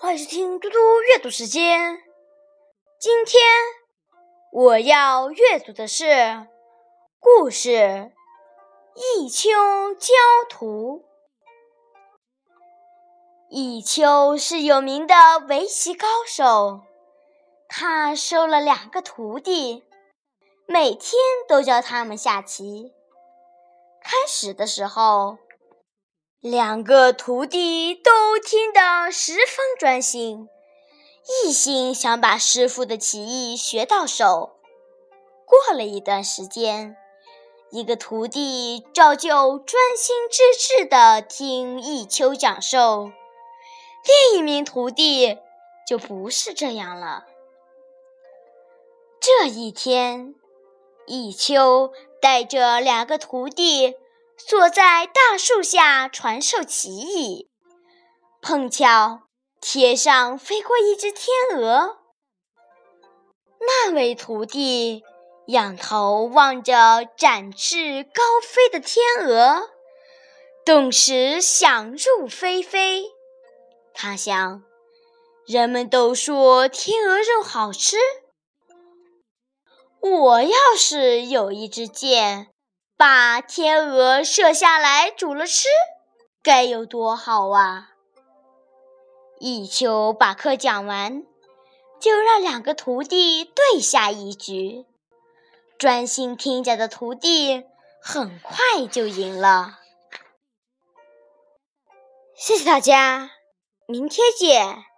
欢迎收听嘟嘟阅读时间。今天我要阅读的是故事《弈秋焦图》。弈秋是有名的围棋高手，他收了两个徒弟，每天都教他们下棋。开始的时候，两个徒弟都听得十分专心，一心想把师傅的棋艺学到手。过了一段时间，一个徒弟照旧专心致志地听弈秋讲授，另一名徒弟就不是这样了。这一天，弈秋带着两个徒弟。坐在大树下传授棋艺，碰巧天上飞过一只天鹅。那位徒弟仰头望着展翅高飞的天鹅，顿时想入非非。他想，人们都说天鹅肉好吃，我要是有一支箭。把天鹅射下来煮了吃，该有多好啊！弈秋把课讲完，就让两个徒弟对下一局。专心听讲的徒弟很快就赢了。谢谢大家，明天见。